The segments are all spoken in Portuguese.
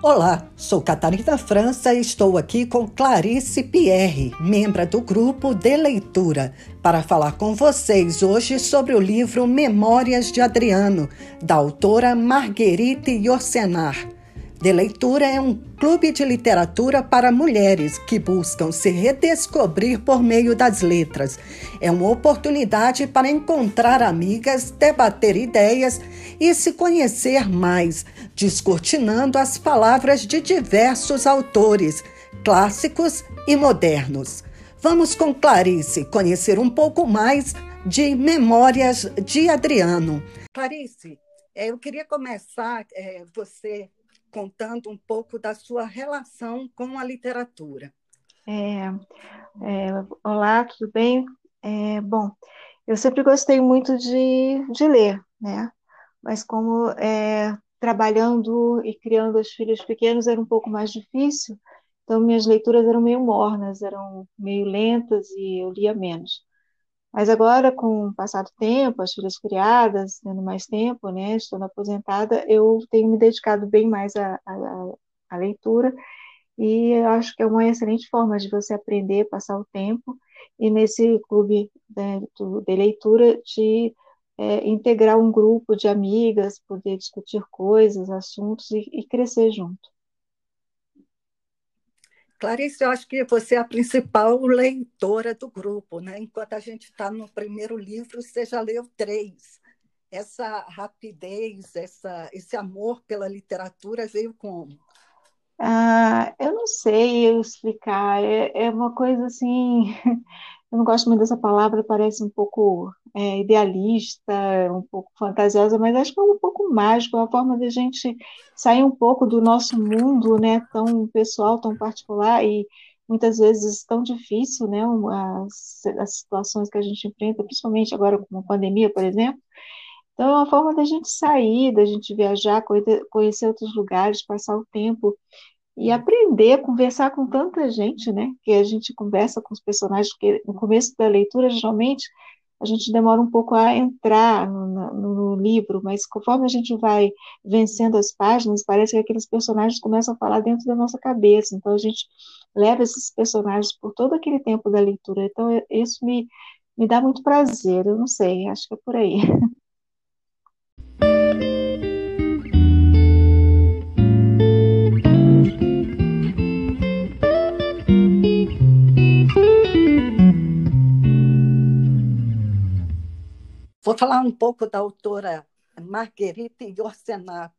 Olá, sou Catarina França e estou aqui com Clarice Pierre, membro do grupo de leitura, para falar com vocês hoje sobre o livro Memórias de Adriano, da autora Marguerite Yourcenar. De Leitura é um clube de literatura para mulheres que buscam se redescobrir por meio das letras. É uma oportunidade para encontrar amigas, debater ideias e se conhecer mais, descortinando as palavras de diversos autores, clássicos e modernos. Vamos com Clarice conhecer um pouco mais de Memórias de Adriano. Clarice, é, eu queria começar é, você contando um pouco da sua relação com a literatura. É, é, olá, tudo bem? É, bom, eu sempre gostei muito de, de ler, né? Mas como é, trabalhando e criando os filhos pequenos era um pouco mais difícil, então minhas leituras eram meio mornas, eram meio lentas e eu lia menos. Mas agora, com o passar do tempo, as filhas criadas, tendo mais tempo, né, estando aposentada, eu tenho me dedicado bem mais à, à, à leitura e acho que é uma excelente forma de você aprender, passar o tempo e nesse clube né, de leitura de é, integrar um grupo de amigas, poder discutir coisas, assuntos e, e crescer junto. Clarice, eu acho que você é a principal leitora do grupo, né? Enquanto a gente está no primeiro livro, você já leu três. Essa rapidez, essa, esse amor pela literatura veio como? Ah, eu não sei explicar. É, é uma coisa assim. Eu não gosto muito dessa palavra, parece um pouco é, idealista, um pouco fantasiosa, mas acho que é um pouco mágico, é uma forma de a gente sair um pouco do nosso mundo, né, tão pessoal, tão particular e muitas vezes tão difícil, né, as, as situações que a gente enfrenta, principalmente agora com a pandemia, por exemplo. Então, é uma forma da gente sair, da gente viajar, conhecer outros lugares, passar o tempo e aprender a conversar com tanta gente, né? Que a gente conversa com os personagens, porque no começo da leitura, geralmente, a gente demora um pouco a entrar no, no, no, livro, mas conforme a gente vai vencendo as páginas, parece que aqueles personagens começam a falar dentro da nossa cabeça. Então, a gente leva esses personagens por todo aquele tempo da leitura. Então, isso me, me dá muito prazer. Eu não sei, acho que é por aí. Vou falar um pouco da autora Marguerite Yourcenar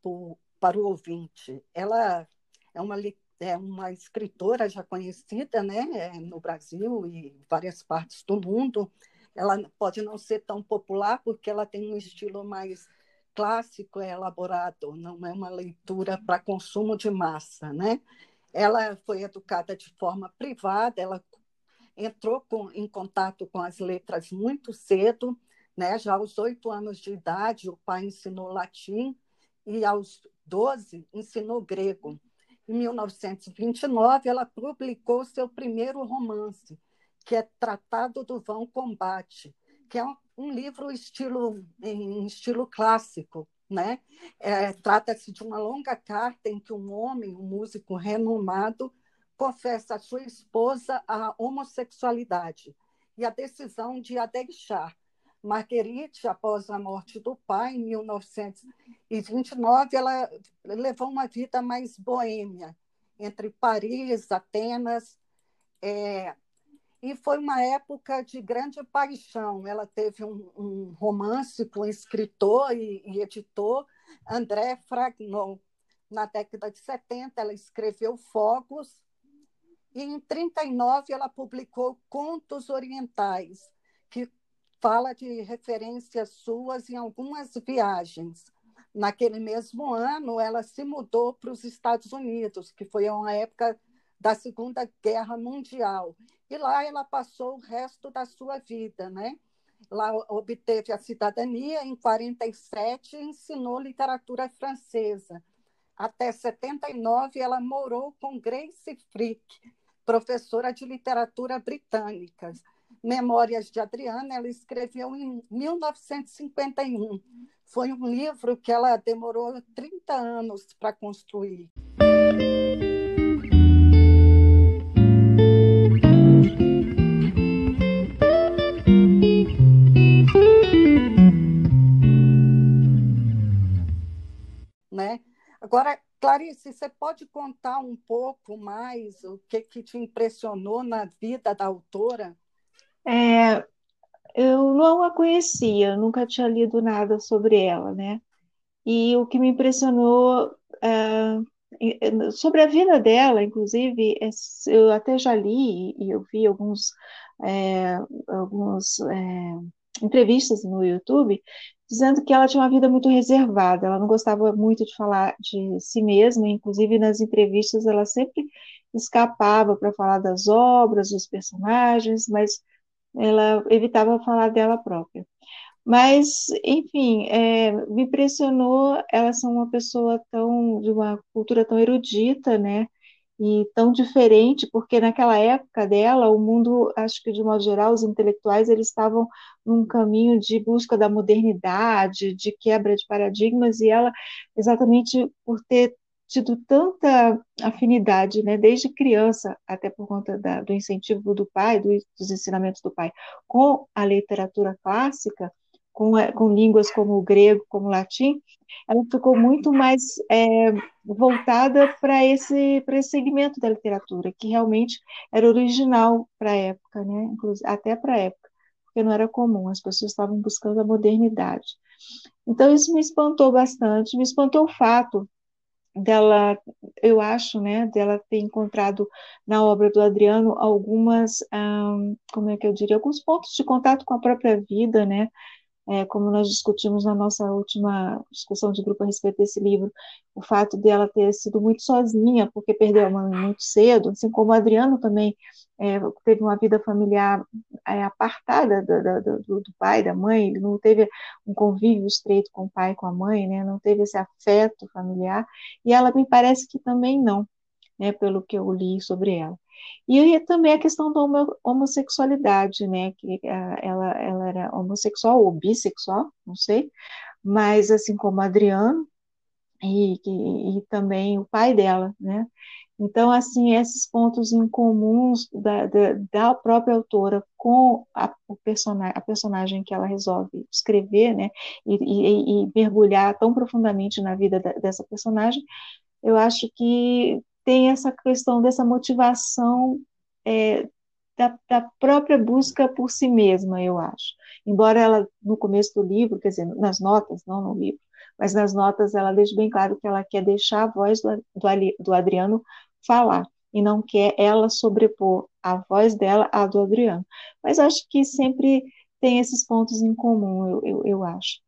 para o ouvinte. Ela é uma, é uma escritora já conhecida né, é, no Brasil e em várias partes do mundo. Ela pode não ser tão popular porque ela tem um estilo mais clássico, é elaborado, não é uma leitura para consumo de massa. Né? Ela foi educada de forma privada, ela entrou com, em contato com as letras muito cedo, né? Já aos oito anos de idade, o pai ensinou latim e aos doze ensinou grego. Em 1929, ela publicou seu primeiro romance, que é Tratado do Vão Combate, que é um, livro estilo, em estilo clássico. Né? É, Trata-se de uma longa carta em que um homem, um músico renomado, confessa à sua esposa a homossexualidade e a decisão de a deixar, Marguerite, após a morte do pai, em 1929, ela levou uma vida mais boêmia, entre Paris, Atenas, é, e foi uma época de grande paixão. Ela teve um, um romance com escritor e, e editor André Fragnol. Na década de 70, ela escreveu Fogos, e em 39 ela publicou Contos Orientais, que fala de referências suas em algumas viagens. Naquele mesmo ano, ela se mudou para os Estados Unidos, que foi uma época da Segunda Guerra Mundial. E lá ela passou o resto da sua vida, né? Lá obteve a cidadania em 47 e ensinou literatura francesa. Até 79 ela morou com Grace Frick, professora de literatura britânica. Memórias de Adriana, ela escreveu em 1951. Foi um livro que ela demorou 30 anos para construir. Né? Agora, Clarice, você pode contar um pouco mais o que, que te impressionou na vida da autora? É, eu não a conhecia, nunca tinha lido nada sobre ela, né? E o que me impressionou é, sobre a vida dela, inclusive, é, eu até já li e eu vi alguns, é, alguns é, entrevistas no YouTube dizendo que ela tinha uma vida muito reservada, ela não gostava muito de falar de si mesma, inclusive nas entrevistas ela sempre escapava para falar das obras, dos personagens, mas ela evitava falar dela própria. Mas, enfim, é, me impressionou ela ser uma pessoa tão de uma cultura tão erudita, né? E tão diferente, porque naquela época dela, o mundo, acho que de modo geral, os intelectuais eles estavam num caminho de busca da modernidade, de quebra de paradigmas, e ela, exatamente por ter tido tanta afinidade, né, desde criança, até por conta da, do incentivo do pai, do, dos ensinamentos do pai, com a literatura clássica, com, com línguas como o grego, como o latim, ela ficou muito mais é, voltada para esse, esse segmento da literatura, que realmente era original para a época, né, até para a época, porque não era comum, as pessoas estavam buscando a modernidade. Então, isso me espantou bastante, me espantou o fato dela, eu acho, né, dela ter encontrado na obra do Adriano algumas, como é que eu diria, alguns pontos de contato com a própria vida, né, é, como nós discutimos na nossa última discussão de grupo a respeito desse livro, o fato dela ter sido muito sozinha, porque perdeu a mãe muito cedo, assim como o Adriano também é, teve uma vida familiar é, apartada do, do, do, pai, da mãe, ele não teve um convívio estreito com o pai, com a mãe, né, não teve esse afeto familiar, e ela me parece que também não, né, pelo que eu li sobre ela. E também a questão da homossexualidade, né? Que ela, ela era homossexual ou bissexual, não sei, mas assim como Adriano e, e, e também o pai dela, né? Então, assim, esses pontos em comuns da, da, da própria autora com a, o personagem, a personagem que ela resolve escrever, né, e, e, e mergulhar tão profundamente na vida da, dessa personagem, eu acho que tem essa questão dessa motivação é, da, da, própria busca por si mesma, eu acho. Embora ela, no começo do livro, quer dizer, nas notas, não no livro, mas nas notas ela deixa bem claro que ela quer deixar a voz do, do, Adriano falar, e não quer ela sobrepor a voz dela à do Adriano. Mas acho que sempre tem esses pontos em comum, eu, eu, eu acho.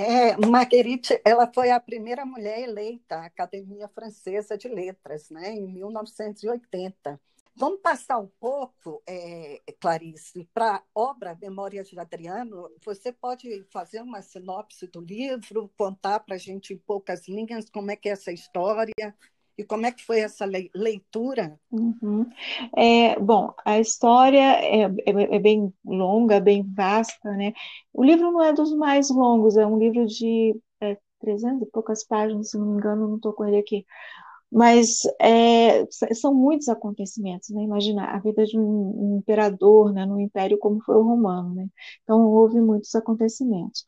É, Marguerite, ela foi a primeira mulher eleita à Academia Francesa de Letras, né, em 1980. Vamos passar um pouco, é, Clarice, para a obra Memórias de Adriano. Você pode fazer uma sinopse do livro, contar para a gente em poucas linhas como é que é essa história e como é que foi essa leitura? Uhum. É, bom, a história é, é, é, bem longa, bem vasta, né? O livro não é dos mais longos, é um livro de é, 300 e poucas páginas, se não me engano, não estou com ele aqui. Mas é, são muitos acontecimentos, né? Imagina a vida de um, imperador, né, num império como foi o romano, né? Então houve muitos acontecimentos.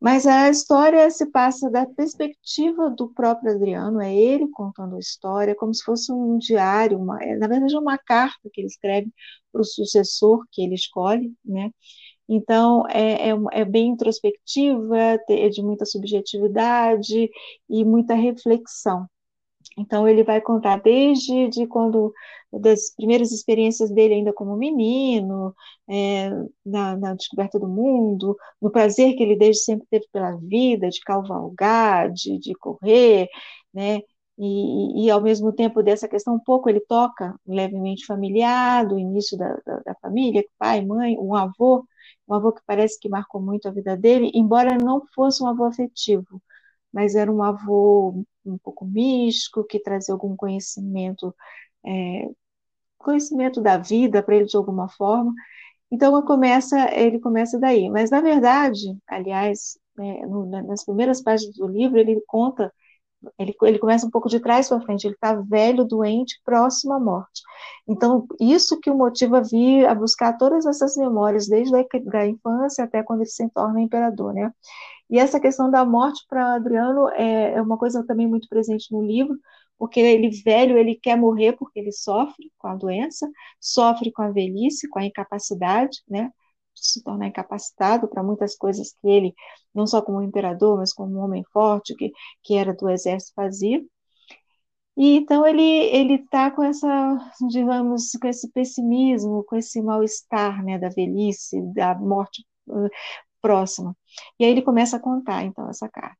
Mas a história se passa da perspectiva do próprio Adriano, é ele contando a história, como se fosse um diário, uma, é, na verdade é uma carta que ele escreve para o sucessor que ele escolhe, né? Então, é, é, é, bem introspectiva, é de muita subjetividade e muita reflexão. Então ele vai contar desde de quando das primeiras experiências dele ainda como menino, é, na, na, descoberta do mundo, no prazer que ele desde sempre teve pela vida, de cavalgar, de, de correr, né? E, e, ao mesmo tempo dessa questão um pouco ele toca levemente familiar, do início da, da, da família, pai, mãe, um avô, um avô que parece que marcou muito a vida dele, embora não fosse um avô afetivo, mas era um avô um pouco místico, que trazia algum conhecimento, é, conhecimento da vida para ele de alguma forma. Então começa, ele começa daí. Mas na verdade, aliás, é, no, nas primeiras páginas do livro ele conta Ele, ele começa um pouco de trás para frente, ele está velho, doente, próximo à morte. Então, isso que o motiva a vir a buscar todas essas memórias, desde a da infância até quando ele se torna imperador, né? E essa questão da morte para Adriano é, é uma coisa também muito presente no livro, porque ele velho, ele quer morrer porque ele sofre com a doença, sofre com a velhice, com a incapacidade, né? Se tornar incapacitado para muitas coisas que ele, não só como imperador, mas como um homem forte que, que era do exército, fazia. E então ele ele está com essa, digamos, com esse pessimismo, com esse mal-estar, né, da velhice, da morte próxima. E aí ele começa a contar, então, essa carta.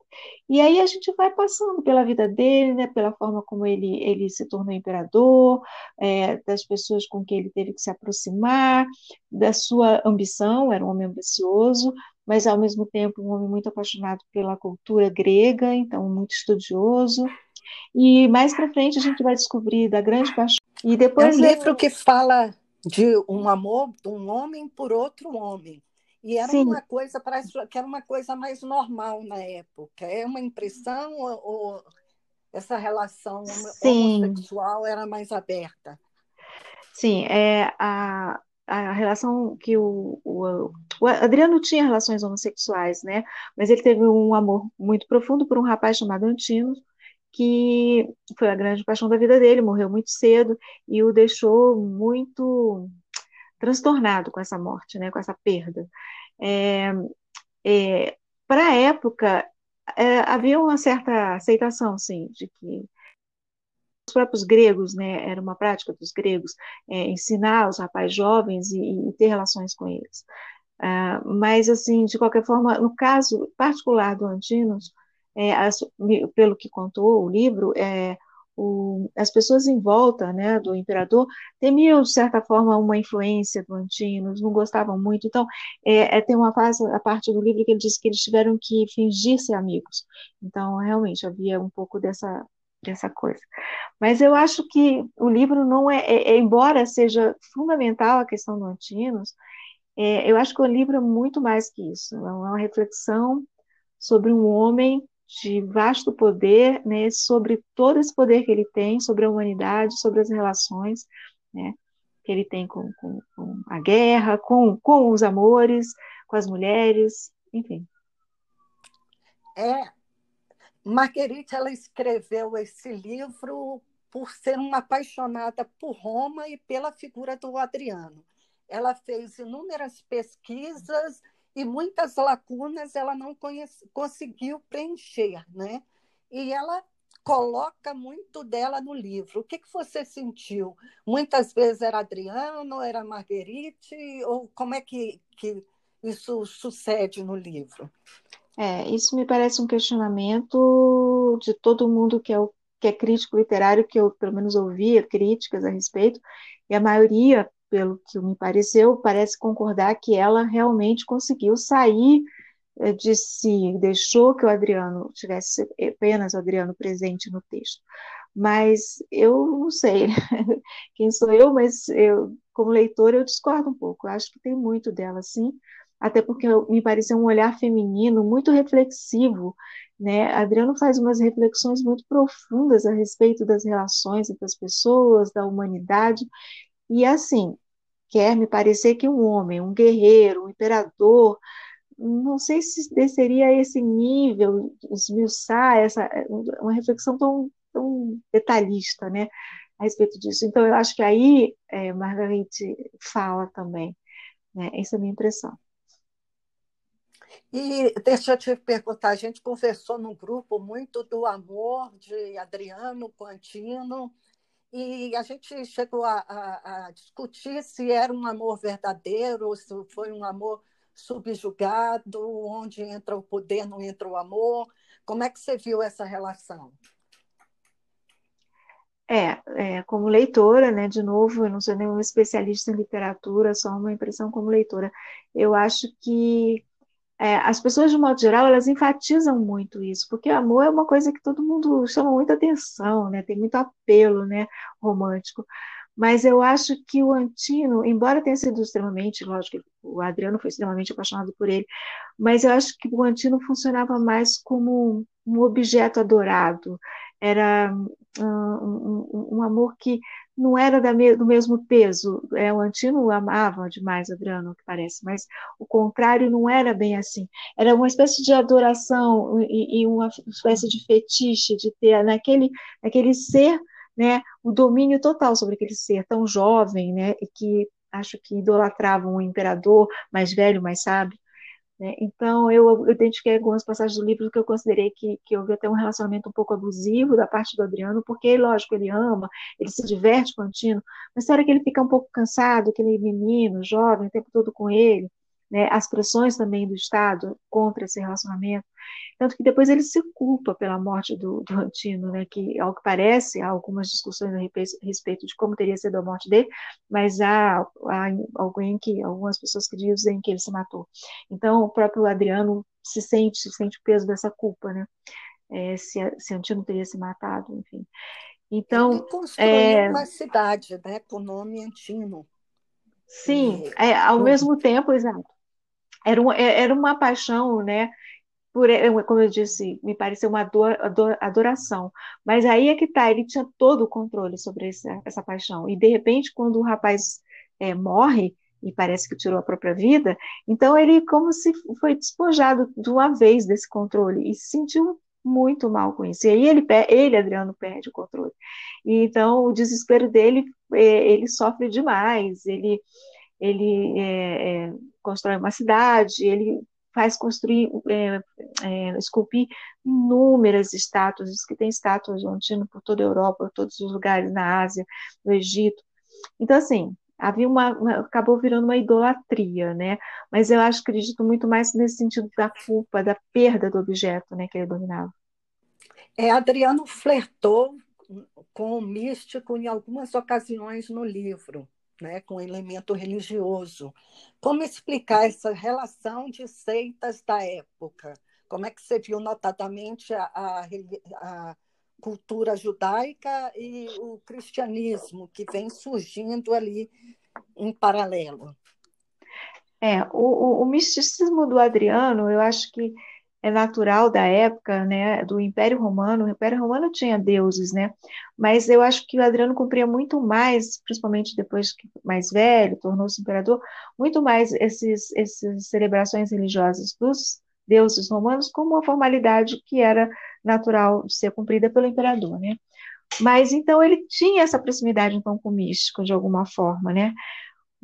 E aí a gente vai passando pela vida dele, né, pela forma como ele, ele se tornou imperador, é, das pessoas com quem ele teve que se aproximar, da sua ambição, era um homem ambicioso, mas ao mesmo tempo um homem muito apaixonado pela cultura grega, então muito estudioso. E mais para frente a gente vai descobrir da grande paixão. E depois é um livro que fala de um amor de um homem por outro homem. E era Sim. uma coisa, parece que era uma coisa mais normal na época. É uma impressão ou, essa relação Sim. homossexual era mais aberta? Sim, é, a, a relação que o, o, o, Adriano tinha relações homossexuais, né? Mas ele teve um amor muito profundo por um rapaz chamado Antino, que foi a grande paixão da vida dele, morreu muito cedo e o deixou muito transtornado com essa morte, né, com essa perda. É, é, Para a época, é, havia uma certa aceitação, sim, de que os próprios gregos, né, era uma prática dos gregos, é, ensinar os rapazes jovens e, e ter relações com eles. Uh, mas, assim, de qualquer forma, no caso particular do Antinos, é, as, pelo que contou o livro, é, o, as pessoas em volta né, do imperador temiam, de certa forma, uma influência do Antinos, não gostavam muito. Então, é, é, tem uma fase, a parte do livro, que ele diz que eles tiveram que fingir ser amigos. Então, realmente, havia um pouco dessa, dessa coisa. Mas eu acho que o livro não é, é, é embora seja fundamental a questão do Antinos, é, eu acho que o livro é muito mais que isso. É uma reflexão sobre um homem de vasto poder, né, sobre todo esse poder que ele tem, sobre a humanidade, sobre as relações, né, que ele tem com, com, com a guerra, com, com os amores, com as mulheres, enfim. É, Marguerite, ela escreveu esse livro por ser uma apaixonada por Roma e pela figura do Adriano. Ela fez inúmeras pesquisas e muitas lacunas ela não conhece, conseguiu preencher, né? E ela coloca muito dela no livro. O que, que você sentiu? Muitas vezes era Adriano, era Marguerite, ou como é que, que isso sucede no livro? É, isso me parece um questionamento de todo mundo que é, o, que é crítico literário, que eu pelo menos ouvia críticas a respeito, e a maioria pelo que me pareceu, parece concordar que ela realmente conseguiu sair eh, de si, deixou que o Adriano tivesse apenas o Adriano presente no texto. Mas eu não sei quem sou eu, mas eu, como leitora, eu discordo um pouco. Eu acho que tem muito dela, sim, até porque me pareceu um olhar feminino muito reflexivo. Né? Adriano faz umas reflexões muito profundas a respeito das relações entre as pessoas, da humanidade, e assim, quer me parecer que um homem, um guerreiro, um imperador, não sei se desceria a esse nível, esmiuçar essa, uma reflexão tão, tão detalhista, né, a respeito disso. Então, eu acho que aí é, Margarite fala também, né, essa é a minha impressão. E deixa eu te perguntar, a gente conversou num grupo muito do amor de Adriano Quantino, e a gente chegou a, a, a, discutir se era um amor verdadeiro, se foi um amor subjugado, onde entra o poder, não entra o amor. Como é que você viu essa relação? É, é, como leitora, né, de novo, eu não sou nenhuma especialista em literatura, só uma impressão como leitora. Eu acho que é, as pessoas, de modo geral, elas enfatizam muito isso, porque amor é uma coisa que todo mundo chama muita atenção, né? Tem muito apelo, né? Romântico. Mas eu acho que o Antino, embora tenha sido extremamente, lógico, o Adriano foi extremamente apaixonado por ele, mas eu acho que o Antino funcionava mais como um objeto adorado, era um, um, um amor que não era do mesmo peso. É, o Antino amava demais Adriano, que parece, mas o contrário não era bem assim. Era uma espécie de adoração e, e uma espécie de fetiche de ter naquele, naquele ser né, o domínio total sobre aquele ser tão jovem, né, e que acho que idolatrava um imperador mais velho, mais sábio. Né? Então, eu, eu identifiquei algumas passagens do livro que eu considerei que, que houve até um relacionamento um pouco abusivo da parte do Adriano, porque, lógico, ele ama, ele se diverte com o Antino, mas hora que ele fica um pouco cansado, aquele menino, jovem, o tempo todo com ele, né, as pressões também do Estado contra esse relacionamento, tanto que depois ele se culpa pela morte do, do Antino, né, que, ao que parece, há algumas discussões a respeito de como teria sido a morte dele, mas há, há alguém que, algumas pessoas que dizem que ele se matou. Então, o próprio Adriano se sente, se sente o peso dessa culpa, né, é, se, se Antino teria se matado, enfim. Então, ele construiu é... uma cidade, né, com o nome Antino. Sim, é, ao mesmo tempo, exato. Era uma, é, era uma paixão, né? Por, é, como eu disse, me pareceu uma ador, ador, adoração. Mas aí é que tá, ele tinha todo o controle sobre essa, essa paixão. E de repente, quando o rapaz é, morre, e parece que tirou a própria vida, então ele como se foi despojado de uma vez desse controle e se sentiu muito mal com isso. E aí ele, ele Adriano, perde o controle. E então o desespero dele, é, ele sofre demais, ele ele é, é, constrói uma cidade, ele faz construir, é, é, esculpir inúmeras estátuas, que tem estátuas Antino por toda a Europa, por todos os lugares na Ásia, no Egito. Então, assim, havia uma, uma, acabou virando uma idolatria, né? Mas eu acho, acredito muito mais nesse sentido da culpa, da perda do objeto, né, que ele dominava. É, Adriano flertou com o místico em algumas ocasiões no livro né, com elemento religioso. Como explicar essa relação de seitas da época? Como é que você viu notadamente a, a, a cultura judaica e o cristianismo que vem surgindo ali em paralelo? É, o, o, o misticismo do Adriano, eu acho que é natural da época, né, do Império Romano. O Império Romano tinha deuses, né? Mas eu acho que o Adriano cumpria muito mais, principalmente depois que mais velho, tornou-se imperador, muito mais esses, essas celebrações religiosas dos deuses romanos como uma formalidade que era natural de ser cumprida pelo imperador, né? Mas então ele tinha essa proximidade então com o místico de alguma forma, né?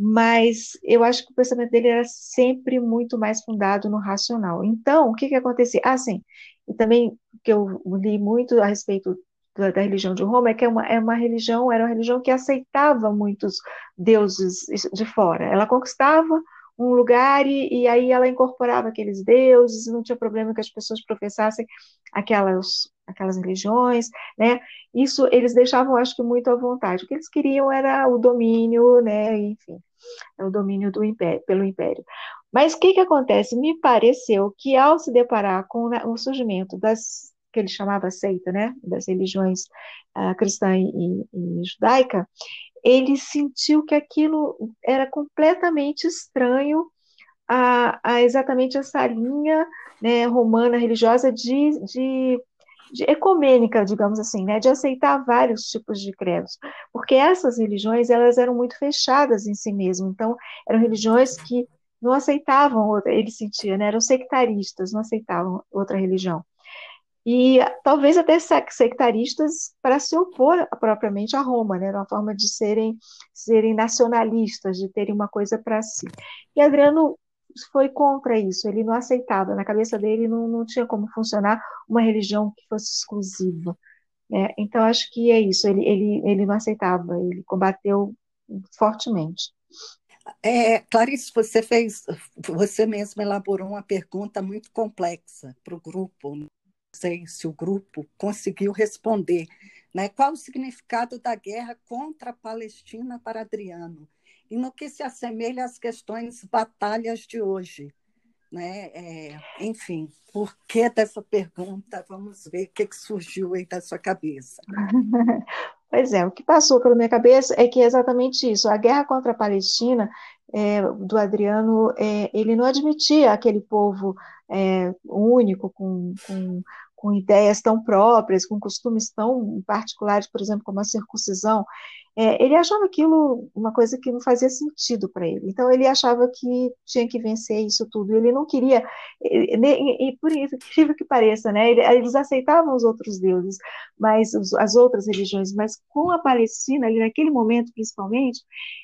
Mas eu acho que o pensamento dele era sempre muito mais fundado no racional. Então, o que que acontecia? Ah, sim, e também que eu li muito a respeito da, da, religião de Roma é que é uma, é uma religião, era uma religião que aceitava muitos deuses de fora. Ela conquistava um lugar e, e aí ela incorporava aqueles deuses, não tinha problema que as pessoas professassem aquelas aquelas religiões, né? Isso eles deixavam, acho que, muito à vontade. O que eles queriam era o domínio, né? Enfim, o domínio do império, pelo império. Mas o que, que acontece? Me pareceu que ao se deparar com o surgimento das que ele chamava seita, né, das religiões uh, cristã e, e judaica, ele sentiu que aquilo era completamente estranho a, a exatamente essa linha né, romana religiosa de, de de ecumênica, digamos assim, né, de aceitar vários tipos de credos, porque essas religiões elas eram muito fechadas em si mesmas, então eram religiões que não aceitavam outra, ele sentia, né, eram sectaristas, não aceitavam outra religião. E talvez até sectaristas para se opor propriamente a Roma, né, uma forma de serem, serem nacionalistas, de terem uma coisa para si. E Adriano foi contra isso, ele não aceitava, na cabeça dele não, não tinha como funcionar uma religião que fosse exclusiva. Né? Então, acho que é isso, ele, ele, ele não aceitava, ele combateu fortemente. É, Clarice, você fez, você mesma elaborou uma pergunta muito complexa para o grupo. Não sei se o grupo conseguiu responder. Né? Qual o significado da guerra contra a Palestina para Adriano? E no que se assemelha às questões batalhas de hoje. né? É, enfim, por que dessa pergunta? Vamos ver o que, que surgiu aí da sua cabeça. Pois é, o que passou pela minha cabeça é que é exatamente isso. A guerra contra a Palestina, é, do Adriano, é, ele não admitia aquele povo é, único, com, com, com ideias tão próprias, com costumes tão particulares, por exemplo, como a circuncisão, é, ele achava aquilo uma coisa que não fazia sentido para ele. Então ele achava que tinha que vencer isso tudo. Ele não queria, e, e por incrível que pareça, né? Eles aceitavam os outros deuses, mas as outras religiões, mas com a Palestina, ali naquele momento principalmente,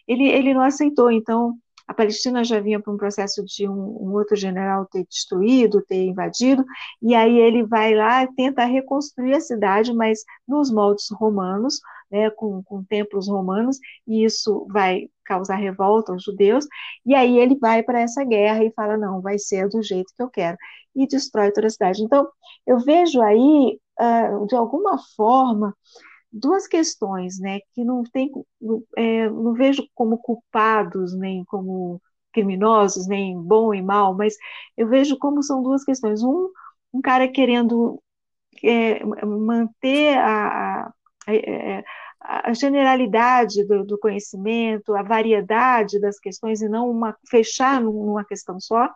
ele, ele não aceitou. Então a Palestina já vinha para um processo de um, um, outro general ter destruído, ter invadido, e aí ele vai lá e tenta reconstruir a cidade, mas nos moldes romanos, né, com, com templos romanos, e isso vai causar revolta aos judeus, e aí ele vai para essa guerra e fala, não, vai ser do jeito que eu quero, e destrói toda a cidade. Então, eu vejo aí, uh, de alguma forma, duas questões, né, que não tem, é, não vejo como culpados nem como criminosos, nem bom e mal, mas eu vejo como são duas questões. Um, um cara querendo é, manter a, a, a generalidade do, do, conhecimento, a variedade das questões e não uma fechar numa questão só,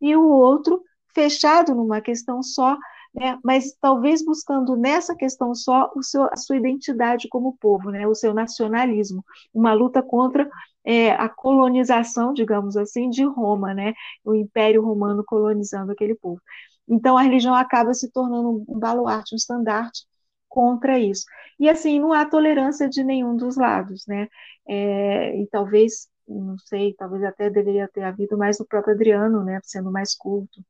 e o outro fechado numa questão só, né, mas talvez buscando nessa questão só seu, a sua identidade como povo, né, o seu nacionalismo, uma luta contra é, a colonização, digamos assim, de Roma, né, o Império Romano colonizando aquele povo. Então a religião acaba se tornando um baluarte, um estandarte contra isso. E assim, não há tolerância de nenhum dos lados, né, é, e talvez, não sei, talvez até deveria ter havido mais do próprio Adriano, né, sendo mais culto,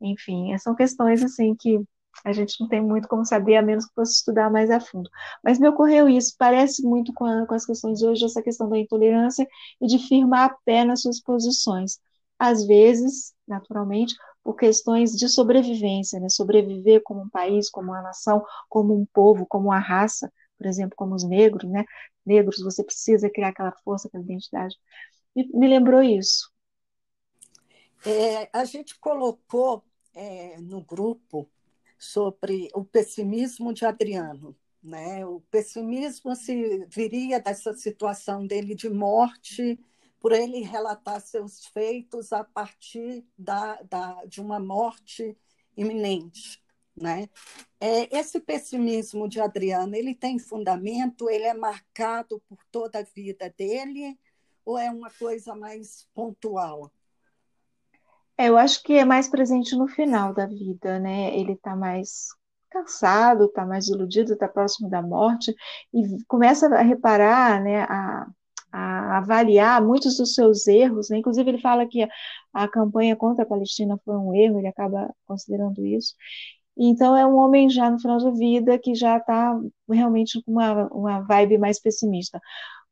enfim, são questões assim que a gente não tem muito como saber, a menos que fosse estudar mais a fundo. Mas me ocorreu isso, parece muito com, a, com as questões de hoje, essa questão da intolerância e de firmar a pé nas suas posições. Às vezes, naturalmente, por questões de sobrevivência, né? sobreviver como um país, como uma nação, como um povo, como uma raça, por exemplo, como os negros, né? Negros, você precisa criar aquela força, aquela identidade. E me lembrou isso. É, a gente colocou é, no grupo sobre o pessimismo de Adriano. Né? O pessimismo se viria dessa situação dele de morte, por ele relatar seus feitos a partir da, da, de uma morte iminente. Né? É, esse pessimismo de Adriano, ele tem fundamento? Ele é marcado por toda a vida dele? Ou é uma coisa mais pontual? É, eu acho que é mais presente no final da vida, né? Ele está mais cansado, está mais iludido, está próximo da morte e começa a reparar, né, a, a avaliar muitos dos seus erros, né? Inclusive ele fala que a, a campanha contra a Palestina foi um erro, ele acaba considerando isso. Então é um homem já no final da vida que já está realmente com uma, uma vibe mais pessimista.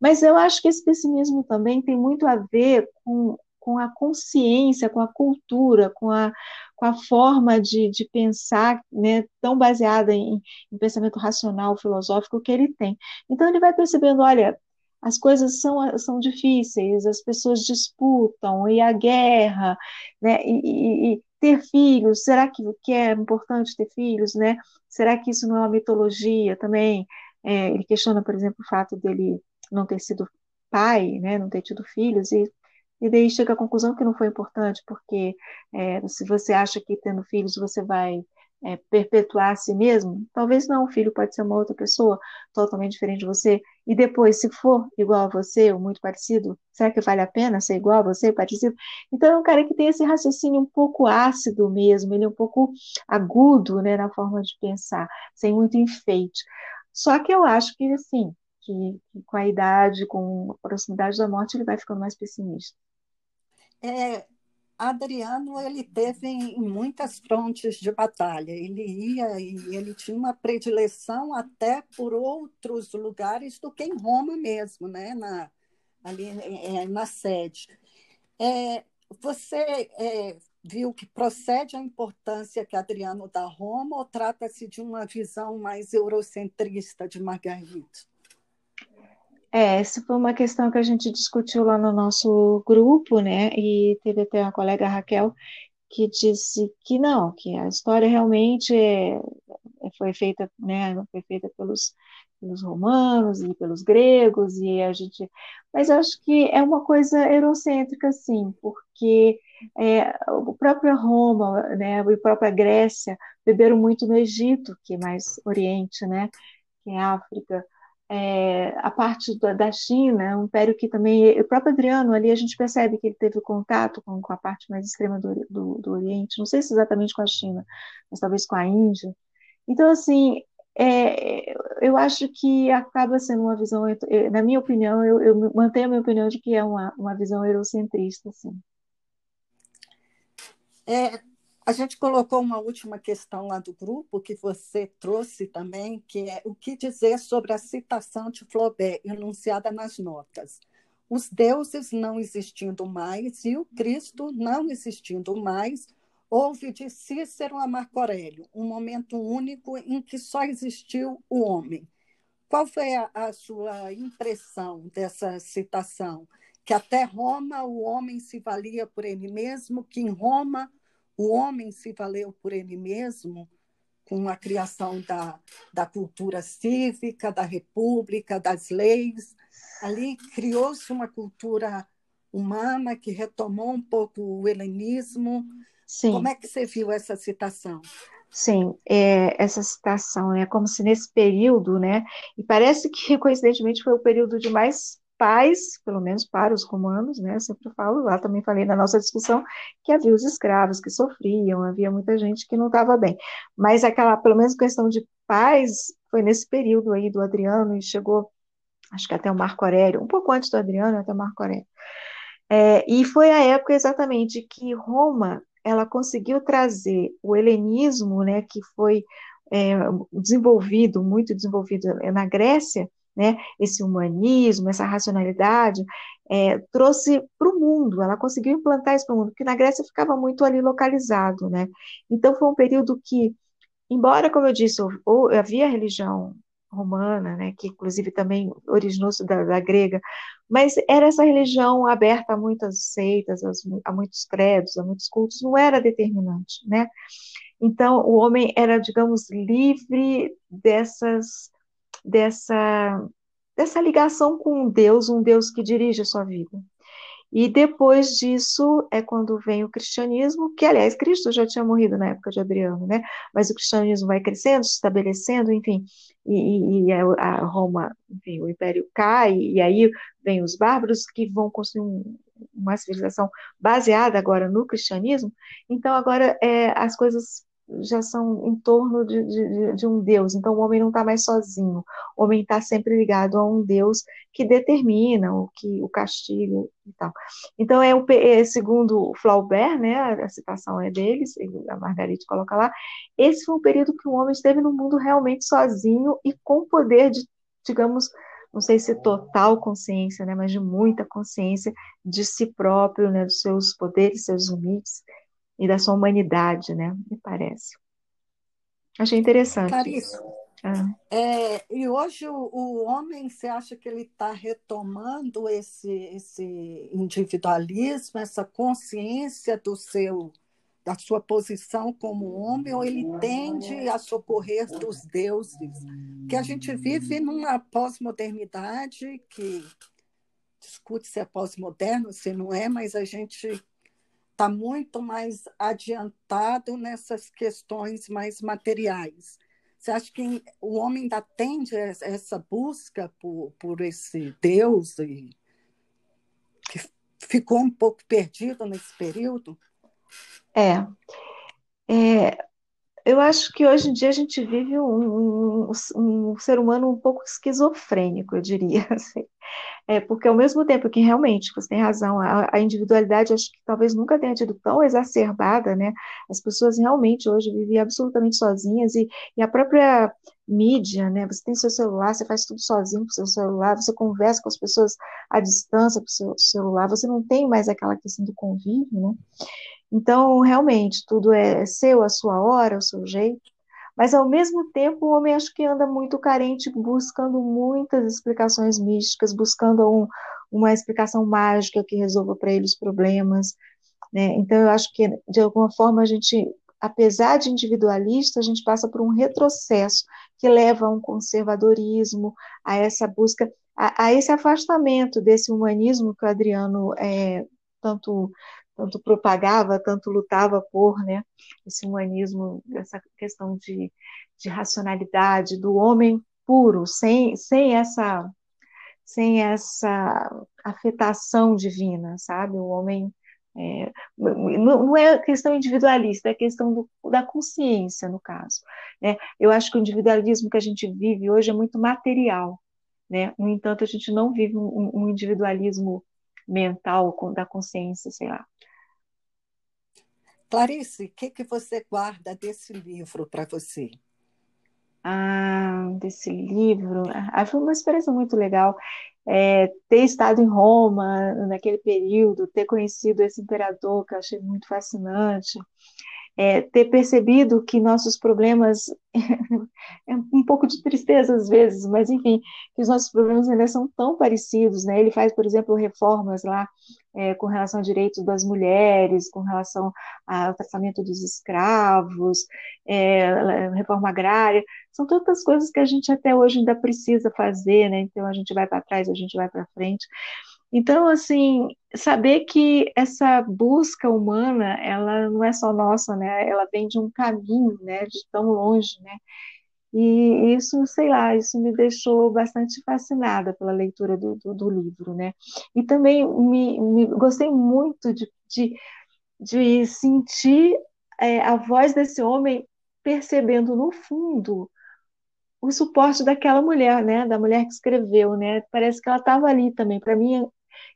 Mas eu acho que esse pessimismo também tem muito a ver com com a consciência, com a cultura, com a, com a forma de, de pensar, né, tão baseada em, em pensamento racional, filosófico que ele tem. Então ele vai percebendo, olha, as coisas são, são difíceis, as pessoas disputam, e a guerra, né, e, e, e ter filhos, será que, que é importante ter filhos, né? Será que isso não é uma mitologia também? É, ele questiona, por exemplo, o fato dele não ter sido pai, né, não ter tido filhos, e e daí chega à conclusão que não foi importante, porque é, se você acha que tendo filhos você vai é, perpetuar a si mesmo, talvez não, o filho pode ser uma outra pessoa totalmente diferente de você, e depois, se for igual a você, ou muito parecido, será que vale a pena ser igual a você, parecido? Então é um cara que tem esse raciocínio um pouco ácido mesmo, ele é um pouco agudo, né, na forma de pensar, sem muito enfeite. Só que eu acho que, assim, que, que com a idade, com a proximidade da morte, ele vai ficando mais pessimista. É, Adriano ele teve em muitas frontes de batalha. Ele ia e ele tinha uma predileção até por outros lugares do que em Roma mesmo, né? Na, ali é, na sede. É, você é, viu que procede a importância que Adriano dá a Roma ou trata-se de uma visão mais eurocentrista de Margarida? É, essa foi uma questão que a gente discutiu lá no nosso grupo, né? E teve até uma colega Raquel que disse que não, que a história realmente é, foi feita, né, foi feita pelos, pelos romanos e pelos gregos e a gente, mas acho que é uma coisa eurocêntrica, sim, porque é, o próprio Roma, né, e a própria Grécia beberam muito no Egito, que é mais Oriente, né, que é África, é, a parte da, da China, um império que também, o próprio Adriano ali, a gente percebe que ele teve contato com, com a parte mais extrema do, do, do Oriente, não sei se exatamente com a China, mas talvez com a Índia, então, assim, é, eu acho que acaba sendo uma visão, na minha opinião, eu, eu, mantenho a minha opinião de que é uma, uma visão eurocentrista, assim. É, a gente colocou uma última questão lá do grupo que você trouxe também, que é o que dizer sobre a citação de Flaubert enunciada nas notas. Os deuses não existindo mais e o Cristo não existindo mais, Houve de Cícero a Marco Aurélio um momento único em que só existiu o homem. Qual foi a, a sua impressão dessa citação? Que até Roma o homem se valia por ele mesmo, que em Roma o homem se valeu por ele mesmo, com a criação da, da cultura cívica, da república, das leis. Ali criou-se uma cultura humana que retomou um pouco o helenismo, Sim. Como é que você viu essa citação? Sim, é, essa citação é como se nesse período, né, e parece que coincidentemente foi o período de mais paz, pelo menos para os romanos, né, eu sempre falo, lá também falei na nossa discussão, que havia os escravos que sofriam, havia muita gente que não estava bem, mas aquela, pelo menos questão de paz, foi nesse período aí do Adriano, e chegou, acho que até o Marco Aurélio, um pouco antes do Adriano, até o Marco Aurélio, é, e foi a época exatamente que Roma ela conseguiu trazer o helenismo, né, que foi é, desenvolvido, muito desenvolvido na Grécia, né, esse humanismo, essa racionalidade, é, trouxe para o mundo, ela conseguiu implantar isso para o mundo, porque na Grécia ficava muito ali localizado, né, então foi um período que, embora, como eu disse, ou, ou havia religião romana, né, que inclusive também originou-se da, da, grega, mas era essa religião aberta a muitas seitas, a muitos credos, a muitos cultos, não era determinante, né? Então, o homem era, digamos, livre dessas, dessa, dessa ligação com Deus, um Deus que dirige a sua vida. E depois disso é quando vem o cristianismo, que aliás Cristo já tinha morrido na época de Adriano, né? Mas o cristianismo vai crescendo, se estabelecendo, enfim, e, e a Roma, enfim, o império cai, e aí vem os bárbaros que vão construir um, uma civilização baseada agora no cristianismo. Então agora é, as coisas já são em torno de, de, de um Deus. Então o homem não está mais sozinho. O homem está sempre ligado a um Deus que determina o que o castigo e tal. Então é, o, é segundo Flaubert, né? A citação é deles, a Margarite coloca lá. Esse foi um período que o homem esteve no mundo realmente sozinho e com poder de, digamos, não sei se total consciência, né, mas de muita consciência de si próprio, né, dos seus poderes, seus limites, e da sua humanidade, né? Me parece. Achei interessante. Clarice, ah. é, e hoje o, o, homem, você acha que ele está retomando esse, esse individualismo, essa consciência do seu da sua posição como homem, ou ele tende a socorrer dos deuses? Que a gente vive numa pós-modernidade que discute se é pós-moderno, se não é, mas a gente está muito mais adiantado nessas questões mais materiais. Você acha que o homem ainda tende essa busca por, por esse Deus e que ficou um pouco perdido nesse período? É. é eu acho que hoje em dia a gente vive um, um, um ser humano um pouco esquizofrênico, eu diria. Assim. É, porque ao mesmo tempo que realmente você tem razão, a, a, individualidade acho que talvez nunca tenha tido tão exacerbada, né? As pessoas realmente hoje vivem absolutamente sozinhas e, e a própria mídia, né? Você tem seu celular, você faz tudo sozinho com seu celular, você conversa com as pessoas à distância com seu celular, você não tem mais aquela questão do convívio, né? Então, realmente, tudo é seu, a sua hora, o seu jeito. Mas, ao mesmo tempo, o homem acho que anda muito carente, buscando muitas explicações místicas, buscando um, uma explicação mágica que resolva para ele os problemas. Né? Então, eu acho que, de alguma forma, a gente, apesar de individualista, a gente passa por um retrocesso que leva a um conservadorismo, a essa busca, a, a esse afastamento desse humanismo que o Adriano é, tanto tanto propagava, tanto lutava por, né, esse humanismo, essa questão de, de racionalidade, do homem puro, sem, sem essa sem essa afetação divina, sabe? O homem é, não, é questão individualista, é questão do, da consciência, no caso. Né? Eu acho que o individualismo que a gente vive hoje é muito material. Né? No entanto, a gente não vive um, um individualismo mental da consciência, sei lá. Clarice, o que, que você guarda desse livro para você? Ah, desse livro. Ah, foi uma experiência muito legal. É, ter estado em Roma naquele período, ter conhecido esse imperador que eu achei muito fascinante, é, ter percebido que nossos problemas, é um pouco de tristeza às vezes, mas enfim, que os nossos problemas ainda são tão parecidos, né? Ele faz, por exemplo, reformas lá é, com relação a direitos das mulheres, com relação ao tratamento dos escravos, é, reforma agrária, são tantas coisas que a gente até hoje ainda precisa fazer, né? Então a gente vai para trás, a gente vai para frente. Então, assim, saber que essa busca humana, ela não é só nossa, né? Ela vem de um caminho, né? De tão longe, né? E isso, sei lá, isso me deixou bastante fascinada pela leitura do, do, do livro, né? E também me, me gostei muito de, de, de sentir é, a voz desse homem percebendo no fundo o suporte daquela mulher, né? Da mulher que escreveu, né? Parece que ela estava ali também. Para mim,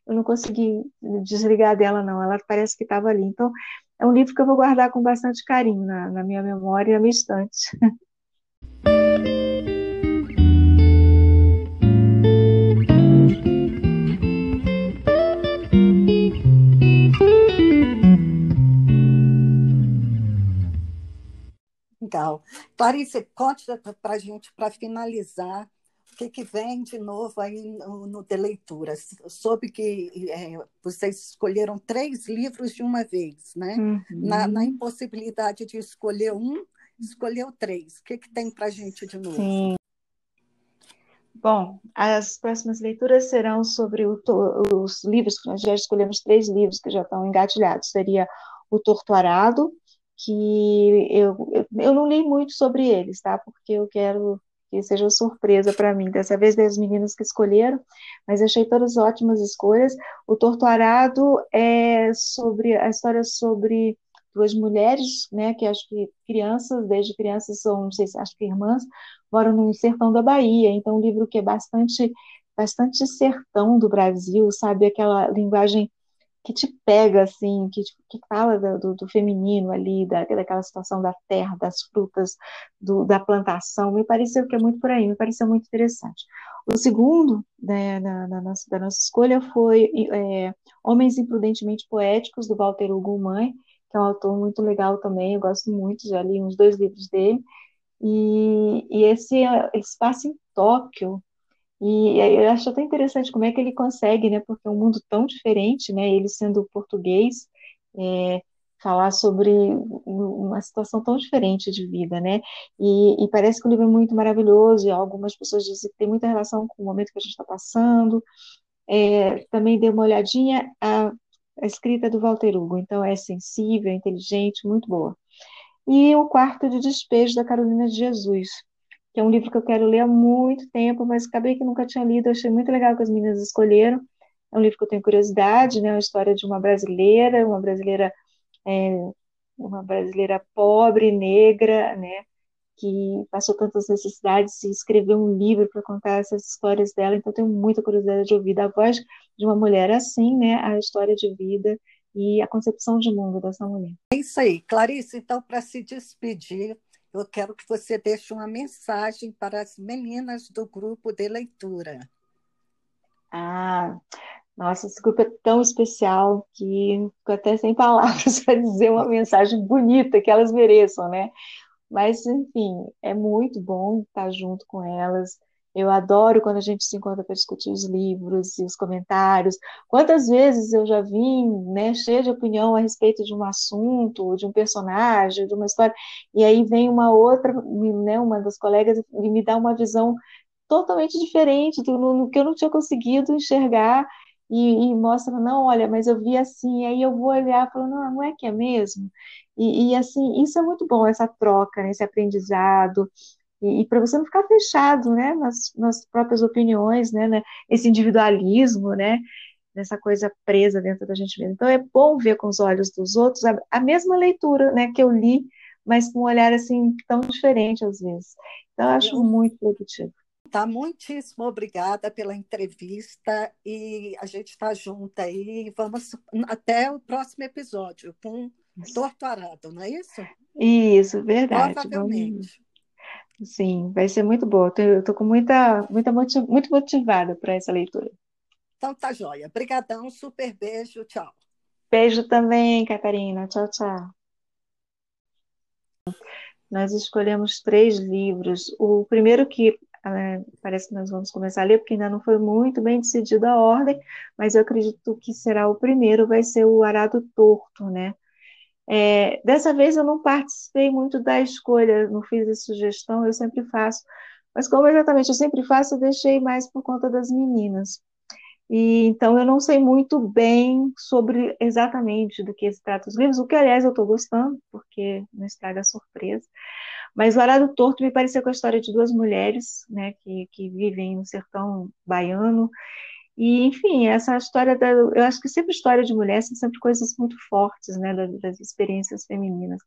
eu não consegui desligar dela, não. Ela parece que estava ali. Então, é um livro que eu vou guardar com bastante carinho na, na minha memória e na minha estante. Legal. Clarice, conte para a gente, para finalizar, que, que vem de novo aí no, no de leitura? Soube que é, vocês escolheram três livros de uma vez, né? Uhum. Na, na, impossibilidade de escolher um, escolheu três. O que, que tem para a gente de novo? Sim. Bom, as próximas leituras serão sobre o, os livros, que nós já escolhemos três livros que já estão engatilhados. Seria O Torturado, que eu, eu, eu não li muito sobre eles, tá? Porque eu quero que seja surpresa para mim. Dessa vez das meninas que escolheram, mas achei todas ótimas escolhas. O Torturado é sobre a história sobre duas mulheres, né, que acho que crianças, desde crianças são, não sei se acho que irmãs, moram no sertão da Bahia. Então, um livro que é bastante bastante sertão do Brasil, sabe aquela linguagem que te pega, assim, que, que fala do, do feminino ali, da, daquela situação da terra, das frutas, do, da plantação, me pareceu que é muito por aí, me pareceu muito interessante. O segundo né, na, na nossa, da nossa escolha foi é, Homens Imprudentemente Poéticos, do Walter Hugo Mãe, que é um autor muito legal também, eu gosto muito, já li uns dois livros dele, e, e esse, se passa em Tóquio, e eu acho até interessante como é que ele consegue, né? Porque é um mundo tão diferente, né? Ele sendo português, é, falar sobre uma situação tão diferente de vida, né? E, e, parece que o livro é muito maravilhoso, e algumas pessoas dizem que tem muita relação com o momento que a gente está passando. É, também dei uma olhadinha a, a escrita do Walter Hugo, então é sensível, é inteligente, muito boa. E o quarto de despejo da Carolina de Jesus que é um livro que eu quero ler há muito tempo, mas acabei que nunca tinha lido, achei muito legal que as meninas escolheram. É um livro que eu tenho curiosidade, né? Uma história de uma brasileira, uma brasileira, é, uma brasileira pobre, negra, né? Que passou tantas necessidades e escreveu um livro para contar essas histórias dela. Então, tenho muita curiosidade de ouvir da voz de uma mulher assim, né? A história de vida e a concepção de mundo dessa mulher. É isso aí, Clarice. Então, para se despedir, eu quero que você deixe uma mensagem para as meninas do grupo de leitura. Ah, nossa, esse grupo é tão especial que fico até sem palavras para dizer uma mensagem bonita que elas mereçam, né? Mas, enfim, é muito bom estar junto com elas. Eu adoro quando a gente se encontra para discutir os livros e os comentários. Quantas vezes eu já vim, né, cheia de opinião a respeito de um assunto, de um personagem, de uma história, e aí vem uma outra, né, uma das colegas e me dá uma visão totalmente diferente do que eu não tinha conseguido enxergar e, e, mostra, não, olha, mas eu vi assim, aí eu vou olhar e falar, não, não é que é mesmo? E, e assim, isso é muito bom, essa troca, né, esse aprendizado, e, e para você não ficar fechado, né, nas, nas próprias opiniões, né, né, esse individualismo, né, nessa coisa presa dentro da gente mesmo. Então é bom ver com os olhos dos outros a, a mesma leitura, né, que eu li, mas com um olhar assim tão diferente às vezes. Então eu acho muito produtivo. Tá, muitíssimo obrigada pela entrevista e a gente está junto aí. Vamos até o próximo episódio com Torto Arado, não é isso? Isso, verdade. Provavelmente. Sim, vai ser muito boa. Eu estou com muita, muita muito motivada para essa leitura. Então tá joia. Obrigadão, super beijo, tchau. Beijo também, Catarina. Tchau, tchau. Nós escolhemos três livros. O primeiro que é, parece que nós vamos começar a ler, porque ainda não foi muito bem decidida a ordem, mas eu acredito que será o primeiro, vai ser o Arado Torto, né? É, dessa vez eu não participei muito da escolha, não fiz a sugestão, eu sempre faço, mas como exatamente eu sempre faço, eu deixei mais por conta das meninas. E, então eu não sei muito bem sobre exatamente do que se trata os livros, o que aliás eu estou gostando, porque não estraga a surpresa. Mas o Arado Torto me pareceu com a história de duas mulheres, né, que, que vivem no sertão baiano e, enfim, essa história da. Eu acho que sempre história de mulher são sempre coisas muito fortes, né, das, experiências femininas.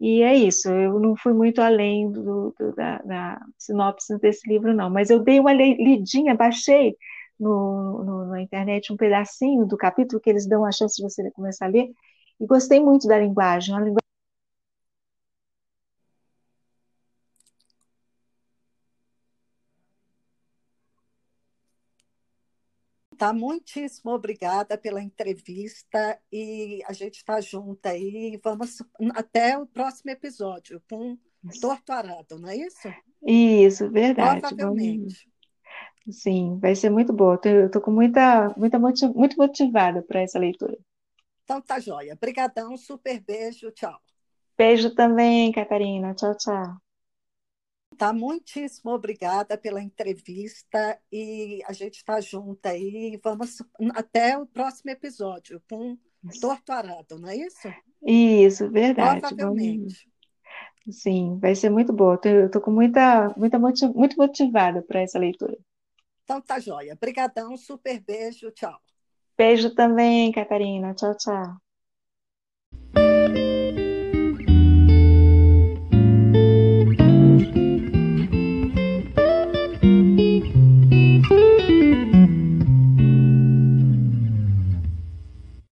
E é isso, eu não fui muito além do, do, da, da, sinopse desse livro, não, mas eu dei uma lidinha, baixei no, no, na internet um pedacinho do capítulo que eles dão a chance de você começar a ler, e gostei muito da linguagem, uma linguagem Tá, muitíssimo obrigada pela entrevista e a gente está junto aí. Vamos até o próximo episódio com Torto Arado, não é isso? Isso, verdade. Provavelmente. Sim, vai ser muito boa. Eu estou com muita, muita muito motivada para essa leitura. Então tá joia. Obrigadão, super beijo, tchau. Beijo também, Catarina. Tchau, tchau. Tá, muitíssimo obrigada pela entrevista e a gente está junto aí. Vamos até o próximo episódio com Torto Arado, não é isso? Isso, verdade. Provavelmente. Sim, vai ser muito boa. Eu estou com muita, muita muito motivada para essa leitura. Então tá joia. Obrigadão, super beijo, tchau. Beijo também, Catarina. Tchau, tchau.